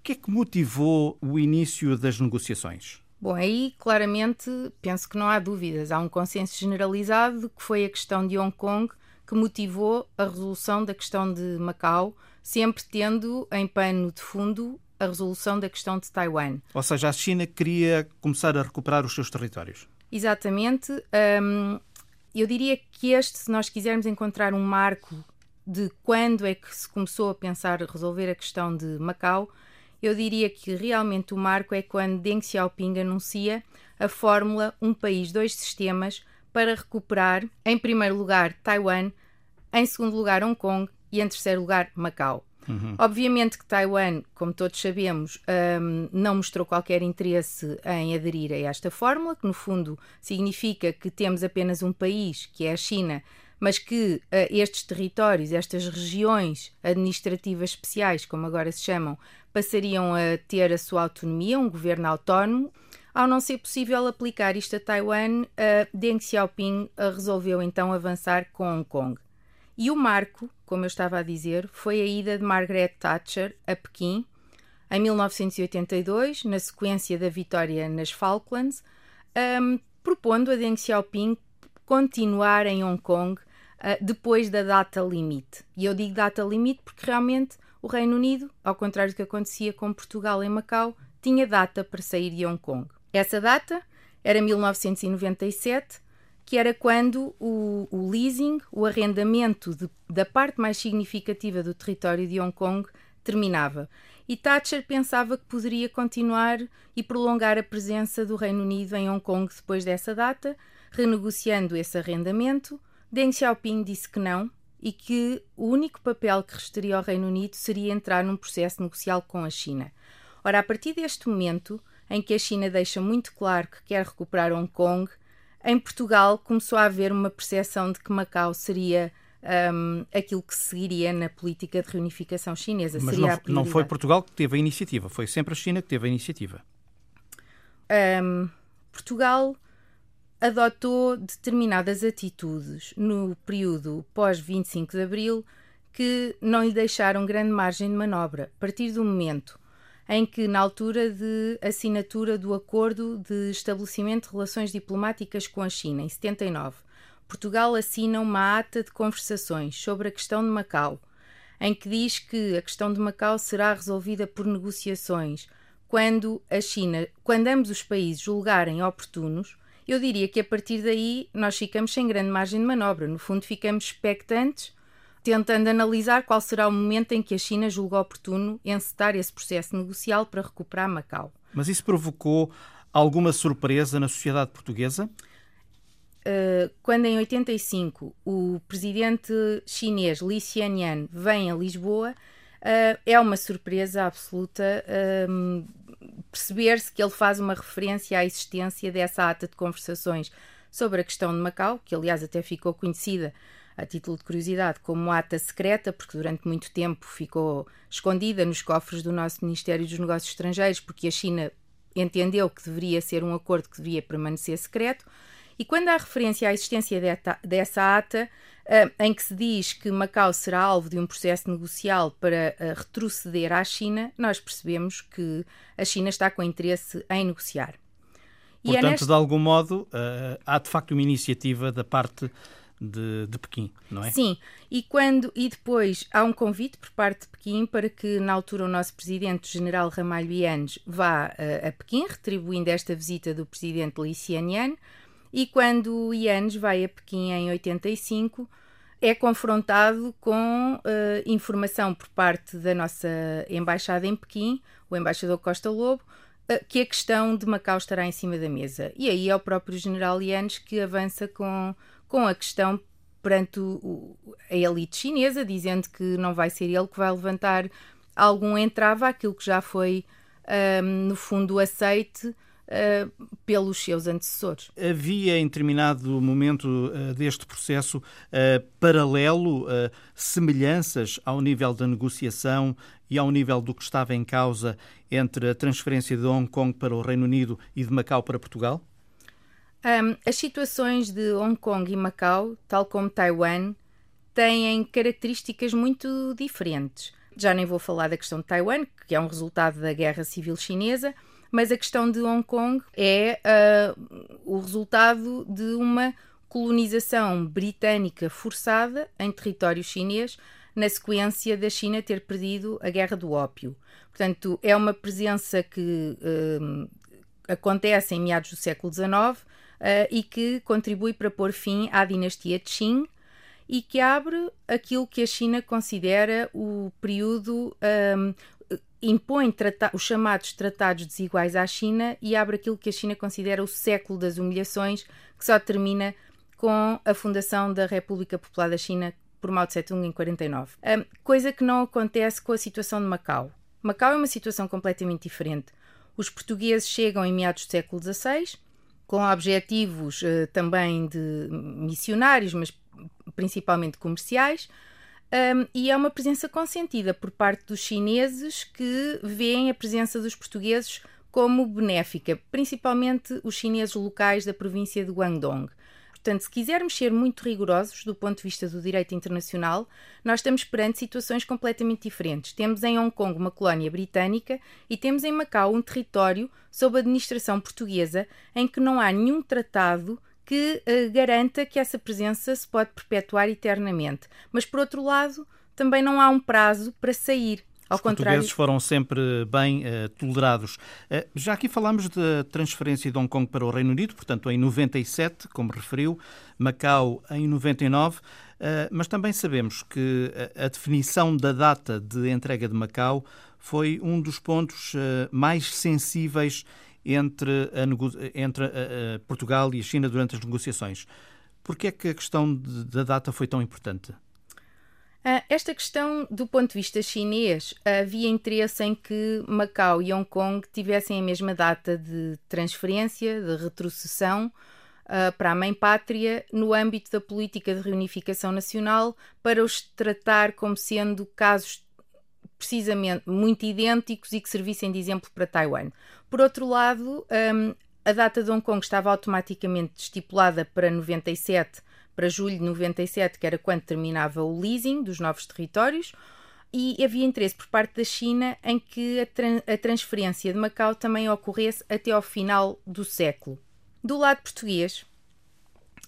que é que motivou o início das negociações? Bom, aí claramente penso que não há dúvidas. Há um consenso generalizado que foi a questão de Hong Kong que motivou a resolução da questão de Macau, sempre tendo em pano de fundo a resolução da questão de Taiwan. Ou seja, a China queria começar a recuperar os seus territórios. Exatamente. Um, eu diria que este, se nós quisermos encontrar um marco de quando é que se começou a pensar resolver a questão de Macau, eu diria que realmente o marco é quando Deng Xiaoping anuncia a fórmula Um País, Dois Sistemas para recuperar, em primeiro lugar, Taiwan em segundo lugar Hong Kong e em terceiro lugar Macau. Uhum. Obviamente que Taiwan, como todos sabemos, um, não mostrou qualquer interesse em aderir a esta fórmula, que no fundo significa que temos apenas um país, que é a China, mas que uh, estes territórios, estas regiões administrativas especiais, como agora se chamam, passariam a ter a sua autonomia, um governo autónomo. Ao não ser possível aplicar isto a Taiwan, uh, Deng Xiaoping uh, resolveu então avançar com Hong Kong. E o marco, como eu estava a dizer, foi a ida de Margaret Thatcher a Pequim em 1982, na sequência da vitória nas Falklands, um, propondo a Deng Xiaoping continuar em Hong Kong uh, depois da data limite. E eu digo data limite porque realmente o Reino Unido, ao contrário do que acontecia com Portugal em Macau, tinha data para sair de Hong Kong. Essa data era 1997 que era quando o, o leasing, o arrendamento de, da parte mais significativa do território de Hong Kong terminava. e Thatcher pensava que poderia continuar e prolongar a presença do Reino Unido em Hong Kong depois dessa data, renegociando esse arrendamento. Deng Xiaoping disse que não e que o único papel que restaria ao Reino Unido seria entrar num processo negocial com a China. Ora, a partir deste momento, em que a China deixa muito claro que quer recuperar Hong Kong, em Portugal começou a haver uma percepção de que Macau seria um, aquilo que seguiria na política de reunificação chinesa. Mas não, não, foi Portugal que teve a iniciativa, foi sempre a China que teve a iniciativa. Um, Portugal adotou determinadas atitudes no período pós-25 de Abril que não lhe deixaram grande margem de manobra. A partir do momento em que, na altura de assinatura do Acordo de Estabelecimento de Relações Diplomáticas com a China, em 79, Portugal assina uma ata de conversações sobre a questão de Macau, em que diz que a questão de Macau será resolvida por negociações quando a China, quando ambos os países julgarem oportunos. Eu diria que a partir daí nós ficamos sem grande margem de manobra. No fundo, ficamos expectantes tentando analisar qual será o momento em que a China julga oportuno encetar esse processo negocial para recuperar Macau. Mas isso provocou alguma surpresa na sociedade portuguesa? Uh, quando em 85 o presidente chinês Li Xianyan vem a Lisboa, uh, é uma surpresa absoluta uh, perceber-se que ele faz uma referência à existência dessa ata de conversações sobre a questão de Macau, que aliás até ficou conhecida a título de curiosidade, como ata secreta, porque durante muito tempo ficou escondida nos cofres do nosso Ministério dos Negócios Estrangeiros, porque a China entendeu que deveria ser um acordo que devia permanecer secreto. E quando há referência à existência dessa ata, uh, em que se diz que Macau será alvo de um processo negocial para uh, retroceder à China, nós percebemos que a China está com interesse em negociar. Portanto, é neste... de algum modo, uh, há de facto uma iniciativa da parte de, de, Pequim, não é? Sim, e quando e depois há um convite por parte de Pequim para que na altura o nosso presidente, o general Ramalho Yanes, vá uh, a Pequim, retribuindo esta visita do presidente Li Xianyan, e quando o Yanes vai a Pequim em 85, é confrontado com uh, informação por parte da nossa embaixada em Pequim, o embaixador Costa Lobo, uh, que a questão de Macau estará em cima da mesa. E aí é o próprio general Yanes que avança com com a questão perante o, a elite chinesa, dizendo que não vai ser ele que vai levantar algum entrave àquilo que já foi, um, no fundo, aceite Uh, pelos seus antecessores. Havia em determinado momento uh, deste processo uh, paralelo, semelhanças ao nível da negociação e ao nível do que estava em causa entre a transferência de Hong Kong para o Reino Unido e de Macau para Portugal? Um, as situações de Hong Kong e Macau, tal como Taiwan, têm características muito diferentes. Já nem vou falar da questão de Taiwan, que é um resultado da guerra civil chinesa, mas a questão de Hong Kong é uh, o resultado de uma colonização britânica forçada em território chinês na sequência da China ter perdido a guerra do ópio. Portanto, é uma presença que uh, acontece em meados do século XIX e que contribui para pôr fim à dinastia Qing e que abre aquilo que a China considera o período. Um, impõe os chamados tratados desiguais à China e abre aquilo que a China considera o século das humilhações, que só termina com a fundação da República Popular da China por Mao Tse-tung em 49. Um, coisa que não acontece com a situação de Macau. Macau é uma situação completamente diferente. Os portugueses chegam em meados do século XVI, com objetivos uh, também de missionários, mas principalmente comerciais. Um, e é uma presença consentida por parte dos chineses que veem a presença dos portugueses como benéfica, principalmente os chineses locais da província de Guangdong. Portanto, se quisermos ser muito rigorosos do ponto de vista do direito internacional, nós estamos perante situações completamente diferentes. Temos em Hong Kong uma colónia britânica e temos em Macau um território sob administração portuguesa em que não há nenhum tratado que uh, garanta que essa presença se pode perpetuar eternamente. Mas, por outro lado, também não há um prazo para sair. Ao Os portugueses foram sempre bem uh, tolerados. Uh, já aqui falámos da transferência de Hong Kong para o Reino Unido, portanto em 97, como referiu, Macau em 99, uh, mas também sabemos que a, a, definição da data de entrega de Macau foi um dos pontos mais sensíveis entre, a, entre a, Portugal e a China durante as negociações. Por que é que a questão de, da data foi tão importante? Ah, esta questão, do ponto de vista chinês, havia interesse em que Macau e Hong Kong tivessem a mesma data de transferência, de retrocessão uh, para a mãe pátria, no âmbito da política de reunificação nacional, para os tratar como sendo casos precisamente muito idênticos e que servissem de exemplo para Taiwan. Por outro lado, um, a data de Hong Kong estava automaticamente estipulada para 97 para julho de 97, que era quando terminava o leasing dos novos territórios, e havia interesse por parte da China em que a, tra a transferência de Macau também ocorresse até ao final do século. Do lado português,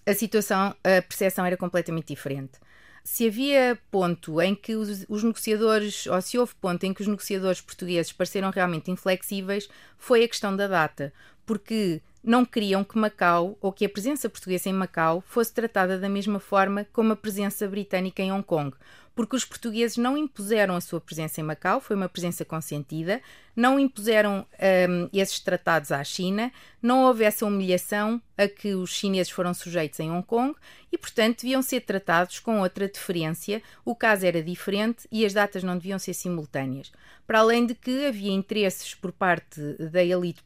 a situação, a percepção era completamente diferente. Se havia ponto em que os, os, negociadores, ou se houve ponto em que os negociadores portugueses pareceram realmente inflexíveis, foi a questão da data, porque não queriam que Macau, ou que a presença portuguesa em Macau, fosse tratada da mesma forma como a presença britânica em Hong Kong, porque os portugueses não impuseram a sua presença em Macau, foi uma presença consentida, não impuseram um, esses tratados à China, não houve essa humilhação a que os chineses foram sujeitos em Hong Kong e, portanto, deviam ser tratados com outra deferência. O caso era diferente e as datas não deviam ser simultâneas. Para além de que havia interesses por parte da elite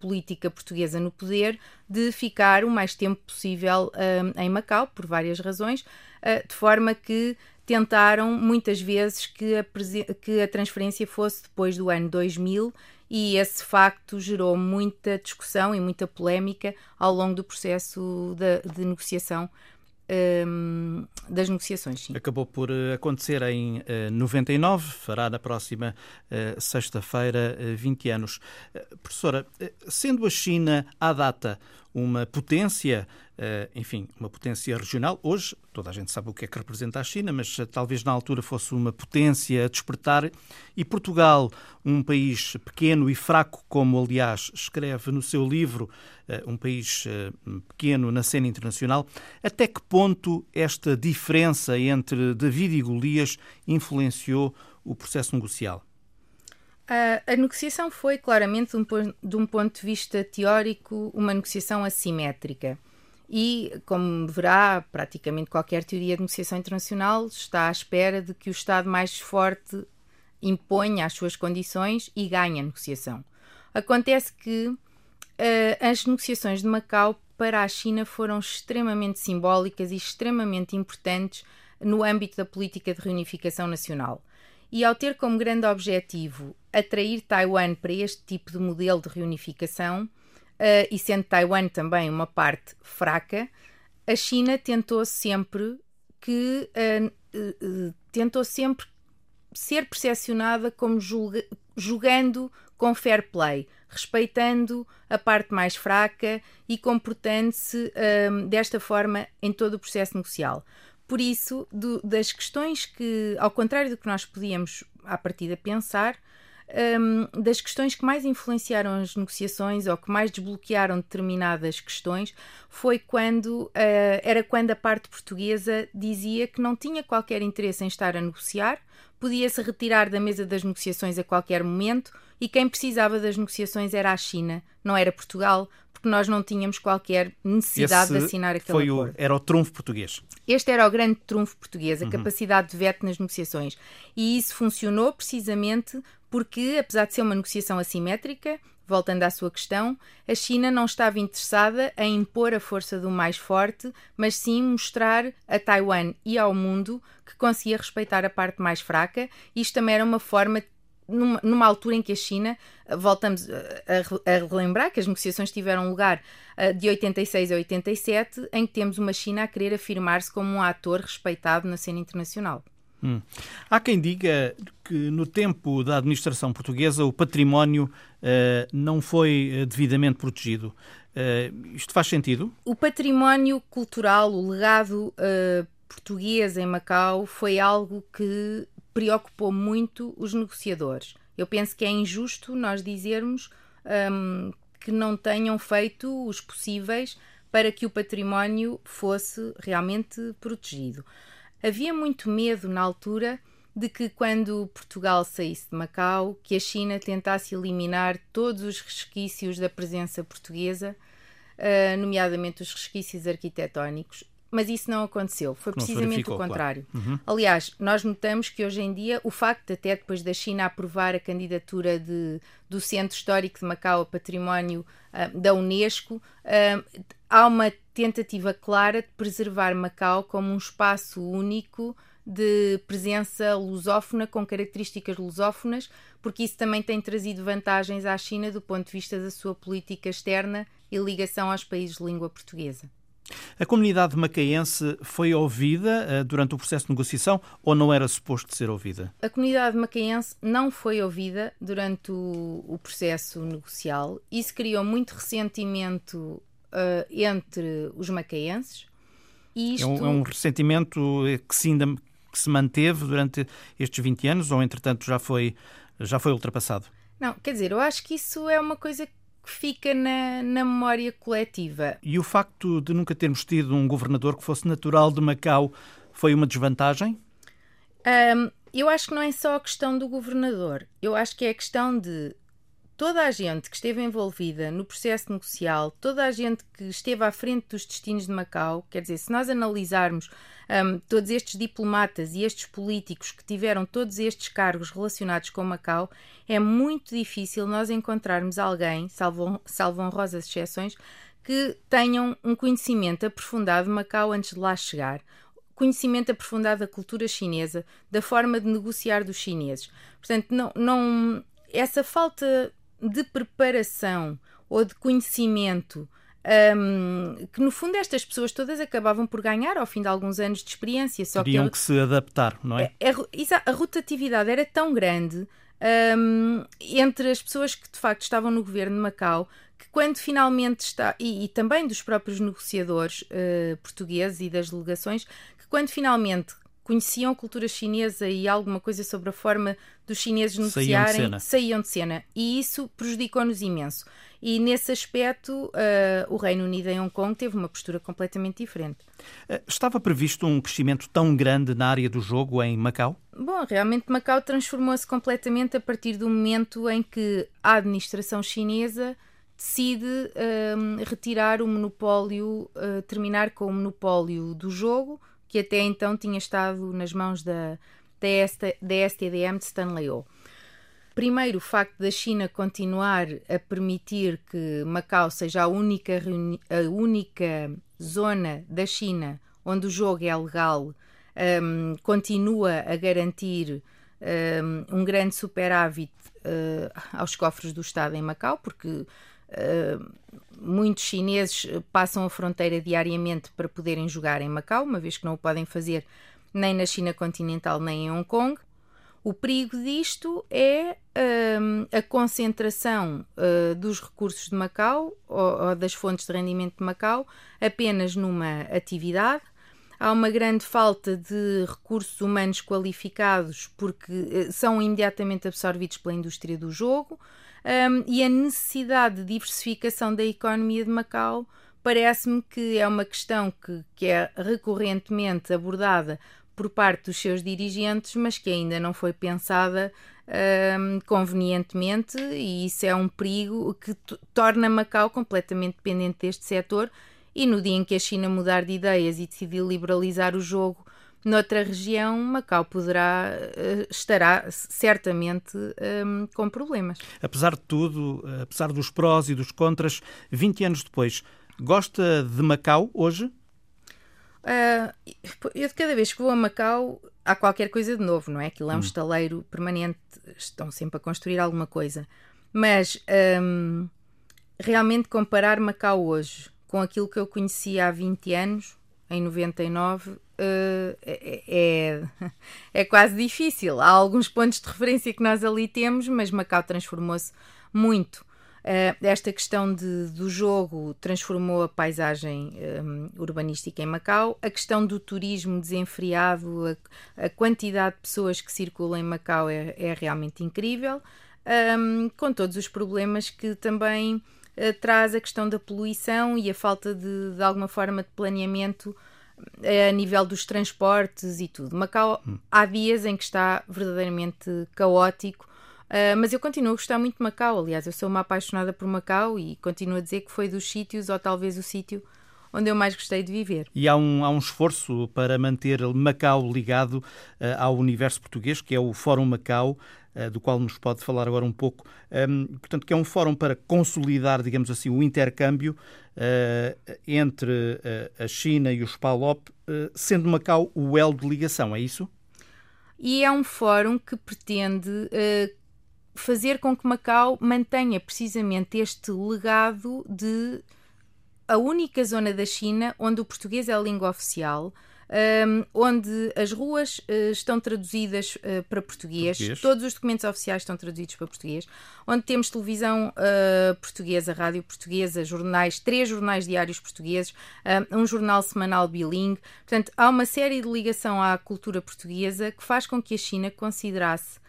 política portuguesa no poder de ficar o mais tempo possível uh, em Macau, por várias razões, uh, de forma que tentaram muitas vezes que a, que a transferência fosse depois do ano 2000 e esse facto gerou muita discussão e muita polémica ao longo do processo de, de negociação um, das negociações. Sim. Acabou por eh, acontecer em uh, eh, 99, fará na próxima uh, sexta-feira uh, 20 anos. professora, sendo a China à data uma potência, eh, enfim, uma potência regional. Hoje, toda a gente sabe o que é que representa a China, mas eh, talvez na altura fosse uma potência a despertar. E Portugal, um país pequeno e fraco, como aliás escreve no seu livro, eh, um país pequeno na cena internacional, até que ponto esta diferença entre David e Golias influenciou o processo negocial? A, negociação foi claramente, de um, de um, ponto de vista teórico, uma negociação assimétrica. E, como verá, praticamente qualquer teoria de negociação internacional está à espera de que o Estado mais forte imponha as suas condições e ganhe a negociação. Acontece que uh, as negociações de Macau para a China foram extremamente simbólicas e extremamente importantes no âmbito da política de reunificação nacional e ao ter como grande objetivo atrair Taiwan para este tipo de modelo de reunificação, uh, e sendo Taiwan também uma parte fraca, a China tentou sempre que uh, uh, tentou sempre ser percepcionada como julga, julgando com fair play, respeitando a parte mais fraca e comportando-se desta forma em todo o processo negocial. Por isso, do, das questões que, ao contrário do que nós podíamos à partida pensar, um, das questões que mais influenciaram as negociações ou que mais desbloquearam determinadas questões foi quando uh, era quando a parte portuguesa dizia que não tinha qualquer interesse em estar a negociar, podia se retirar da mesa das negociações a qualquer momento e quem precisava das negociações era a China, não era Portugal, porque nós não tínhamos qualquer necessidade Esse de assinar aquele foi acordo. O, era o trunfo português. Este era o grande trunfo português, a uhum. capacidade de veto nas negociações. E isso funcionou precisamente porque, apesar de ser uma negociação assimétrica, voltando à sua questão, a China não estava interessada em impor a força do mais forte, mas sim mostrar a Taiwan e ao mundo que conseguia respeitar a parte mais fraca. Isto também era uma forma numa, numa, altura em que a China, voltamos a, a, relembrar que as negociações tiveram lugar uh, de 86 a 87, em que temos uma China a querer afirmar-se como um ator respeitado na cena internacional. Hum. Há quem diga que no tempo da administração portuguesa o património uh, não foi eh, devidamente protegido. Uh, isto faz sentido? O património cultural, o legado português em Macau foi algo que preocupou muito os negociadores. Eu penso que é injusto nós dizermos um, que não tenham feito os possíveis para que o património fosse realmente protegido. Havia muito medo na altura de que quando Portugal saísse de Macau, que a China tentasse eliminar todos os resquícios da presença portuguesa, uh, nomeadamente os resquícios arquitetónicos. Mas isso não aconteceu, foi precisamente o contrário. Claro. Uhum. Aliás, nós notamos que hoje em dia o facto, até depois da China aprovar a candidatura de, do Centro Histórico de Macau a património uh, da Unesco, uh, há uma tentativa clara de preservar Macau como um espaço único de presença lusófona com características lusófonas, porque isso também tem trazido vantagens à China do ponto de vista da sua política externa e ligação aos países de língua portuguesa. A comunidade macaense foi ouvida uh, durante o processo de negociação ou não era suposto ser ouvida? A comunidade macaense não foi ouvida durante o, o processo negocial. Isso criou muito ressentimento uh, entre os macaenses. Isto... É, um, é um ressentimento que se ainda que se manteve durante estes 20 anos ou, entretanto, já foi, já foi ultrapassado? Não, quer dizer, eu acho que isso é uma coisa que fica na, na memória coletiva. E o facto de nunca termos tido um governador que fosse natural de Macau foi uma desvantagem? Um, eu acho que não é só a questão do governador. Eu acho que é a questão de toda a gente que esteve envolvida no processo negocial, toda a gente que esteve à frente dos destinos de Macau, quer dizer, se nós analisarmos um, todos estes diplomatas e estes políticos que tiveram todos estes cargos relacionados com Macau, é muito difícil nós encontrarmos alguém, salvo, salvo honrosas exceções, que tenham um conhecimento aprofundado de Macau antes de lá chegar conhecimento aprofundado da cultura chinesa, da forma de negociar dos chineses. Portanto, não, não, essa falta de preparação ou de conhecimento um, que no fundo estas pessoas todas acabavam por ganhar ao fim de alguns anos de experiência. Só Teriam que, que se adaptar, não é? A, a, a rotatividade era tão grande um, entre as pessoas que de facto estavam no governo de Macau que quando finalmente está, e, e também dos próprios negociadores uh, portugueses e das delegações, que quando finalmente conheciam a cultura chinesa e alguma coisa sobre a forma dos chineses negociarem, saíam de cena. Saíam de cena. E isso prejudicou-nos imenso. E nesse aspecto, uh, o Reino Unido em Hong Kong teve uma postura completamente diferente. Eh, estava previsto um crescimento tão grande na área do jogo em Macau? Bom, realmente Macau transformou-se completamente a partir do momento em que a administração chinesa decide uh, retirar o monopólio, uh, terminar com o monopólio do jogo, que até então tinha estado nas mãos da, da, da STDM de Stanley O. Primeiro, o facto da China continuar a permitir que Macau seja a única, a única zona da China onde o jogo é legal, um, continua a garantir um, um grande superávit uh, aos cofres do Estado em Macau, porque muitos chineses passam a fronteira diariamente para poderem jogar em Macau, uma vez que não o podem fazer nem na China continental nem em Hong Kong. O perigo disto é um, a concentração uh, dos recursos de Macau ou, ou, das fontes de rendimento de Macau apenas numa atividade. Há uma grande falta de recursos humanos qualificados porque uh, são imediatamente absorvidos pela indústria do jogo um, e a necessidade de diversificação da economia de Macau parece-me que é uma questão que, que é recorrentemente abordada por parte dos seus dirigentes, mas que ainda não foi pensada um, convenientemente, e isso é um perigo que torna Macau completamente dependente deste setor. E no dia em que a China mudar de ideias e decidir liberalizar o jogo noutra região, Macau poderá, uh, estará certamente um, com problemas. Apesar de tudo, apesar dos prós e dos contras, 20 anos depois, gosta de Macau hoje? Uh, eu de cada vez que vou a Macau há qualquer coisa de novo, não é? Aquilo é um hum. estaleiro permanente, estão sempre a construir alguma coisa. Mas um, realmente comparar Macau hoje com aquilo que eu conhecia há 20 anos, em 99, uh, é, é, *laughs* é quase difícil. Há alguns pontos de referência que nós ali temos, mas Macau transformou-se muito. Uh, esta questão de, do jogo transformou a paisagem um, urbanística em Macau. A questão do turismo desenfreado, a, a, quantidade de pessoas que circulam em Macau é, é realmente incrível, um, com todos os problemas que também uh, traz a questão da poluição e a falta de, de alguma forma de planeamento a nível dos transportes e tudo. Macau hum. há dias em que está verdadeiramente caótico Uh, mas eu continuo a gostar muito de Macau. Aliás, eu sou uma apaixonada por Macau e continuo a dizer que foi dos sítios, ou talvez o sítio onde eu mais gostei de viver. E há um, há um esforço para manter Macau ligado uh, ao universo português, que é o Fórum Macau, do qual nos pode falar agora um pouco. Um, portanto, que é um fórum para consolidar, digamos assim, o intercâmbio uh, entre a China e os PALOP, sendo Macau o elo de ligação, é isso? E é um fórum que pretende fazer com que Macau mantenha precisamente este legado de a única zona da China onde o português é a língua oficial. Um, onde as ruas uh, estão traduzidas uh, para português, português, todos os documentos oficiais estão traduzidos para português, onde temos televisão uh, portuguesa, rádio portuguesa, jornais, três jornais diários portugueses, um jornal semanal bilingue. Portanto, há uma série de ligação à cultura portuguesa que faz com que a China considerasse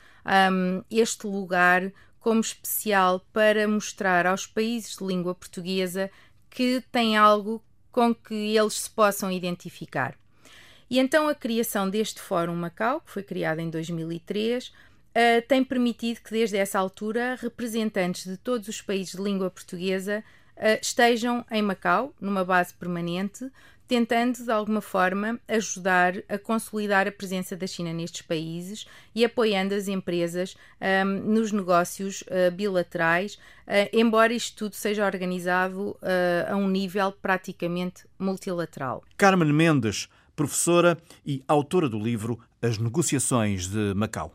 um, este lugar como especial para mostrar aos países de língua portuguesa que tem algo com que eles se possam identificar. E então a criação deste Fórum Macau, que foi criado em 2003, uh, tem permitido que desde essa altura representantes de todos os países de língua portuguesa uh, estejam em Macau, numa base permanente, tentando de alguma forma ajudar a consolidar a presença da China nestes países e apoiando as empresas um, nos negócios uh, bilaterais, embora isto tudo seja organizado a um nível praticamente multilateral. Carmen Mendes, professora e autora do livro As Negociações de Macau.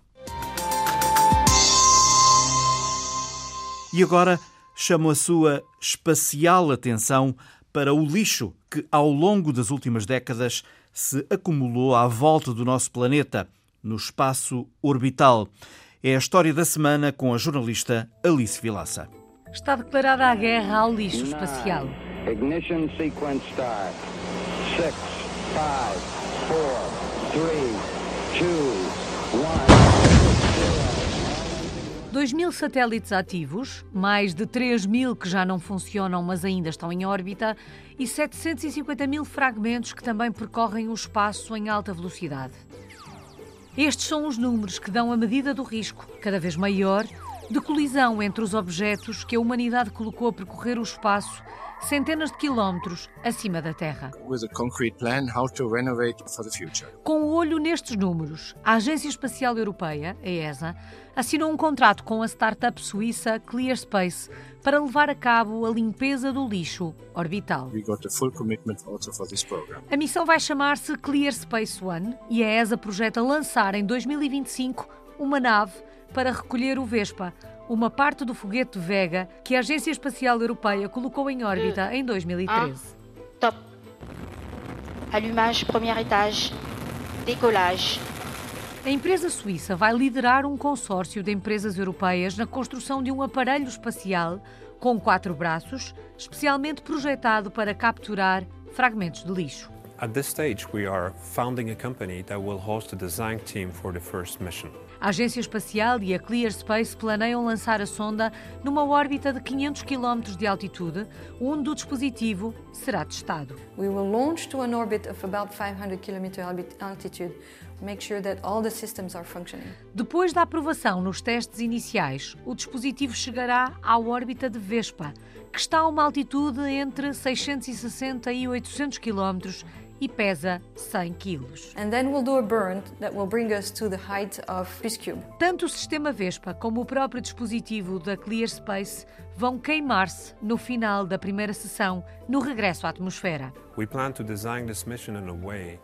E agora chamo a sua espacial atenção para o lixo que, ao longo das últimas décadas, se acumulou à volta do nosso planeta, no espaço orbital. É a história da semana com a jornalista Alice Vilaça. Está declarada a guerra ao lixo espacial. Ignition sequence start. 6, 5, 4, 3, 2, 1. 2 mil satélites ativos, mais de 3 mil que já não funcionam, mas ainda estão em órbita, e 750 mil fragmentos que também percorrem o espaço em alta velocidade. Estes são os números que dão a medida do risco, cada vez maior, de colisão entre os objetos que a humanidade colocou a percorrer o espaço centenas de quilómetros acima da Terra. Com o olho nestes números, a Agência Espacial Europeia, a ESA, assinou um contrato com a startup suíça ClearSpace para levar a cabo a limpeza do lixo orbital. A missão vai chamar-se ClearSpace One e a ESA projeta lançar em 2025 uma nave para recolher o Vespa, uma parte do foguete Vega que a Agência Espacial Europeia colocou em órbita em 2013. Ah, top. Allumage, premier étage. Décollage. A empresa suíça vai liderar um consórcio de empresas europeias na construção de um aparelho espacial com quatro braços, especialmente projetado para capturar fragmentos de lixo. At this stage, we are founding a company that will host the design team for the first mission. A Agência Espacial e a ClearSpace planeiam lançar a sonda numa órbita de 500 km de altitude, onde o dispositivo será testado. We will launch to an orbit of about 500 km altitude. Make sure that all the systems are functioning. Depois da aprovação nos testes iniciais, o dispositivo chegará à órbita de Vespa, que está a uma altitude entre 660 e 800 km e pesa 100 quilos. Tanto o sistema Vespa como o próprio dispositivo da ClearSpace vão queimar-se no final da primeira sessão, no regresso à atmosfera. We plan to design this mission in a way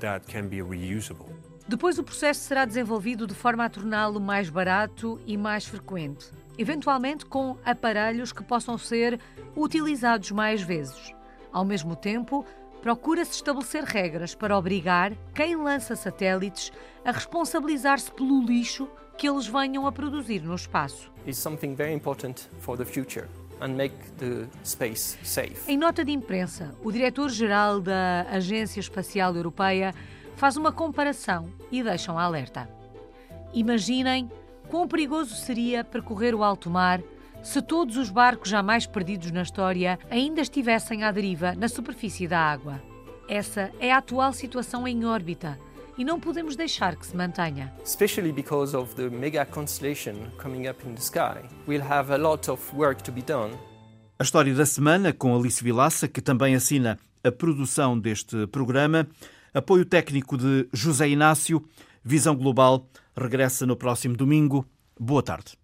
that can be reusable. Depois o processo será desenvolvido de forma a torná-lo mais barato e mais frequente, eventualmente com aparelhos que possam ser utilizados mais vezes. Ao mesmo tempo, procura-se estabelecer regras para obrigar quem lança satélites a responsabilizar-se pelo lixo que eles venham a produzir no espaço. Em nota de imprensa, o diretor-geral da Agência Espacial Europeia faz uma comparação e deixa um alerta. Imaginem quão perigoso seria percorrer o alto mar se todos os barcos jamais perdidos na história ainda estivessem à deriva na superfície da água. Essa é a atual situação em órbita e não podemos deixar que se mantenha. Especially because of the mega constellation coming up in the sky, we'll have a lot of work to be done. A história da semana com Alice Vilaça, que também assina a produção deste programa. Apoio técnico de José Inácio. Visão Global regressa no próximo domingo. Boa tarde.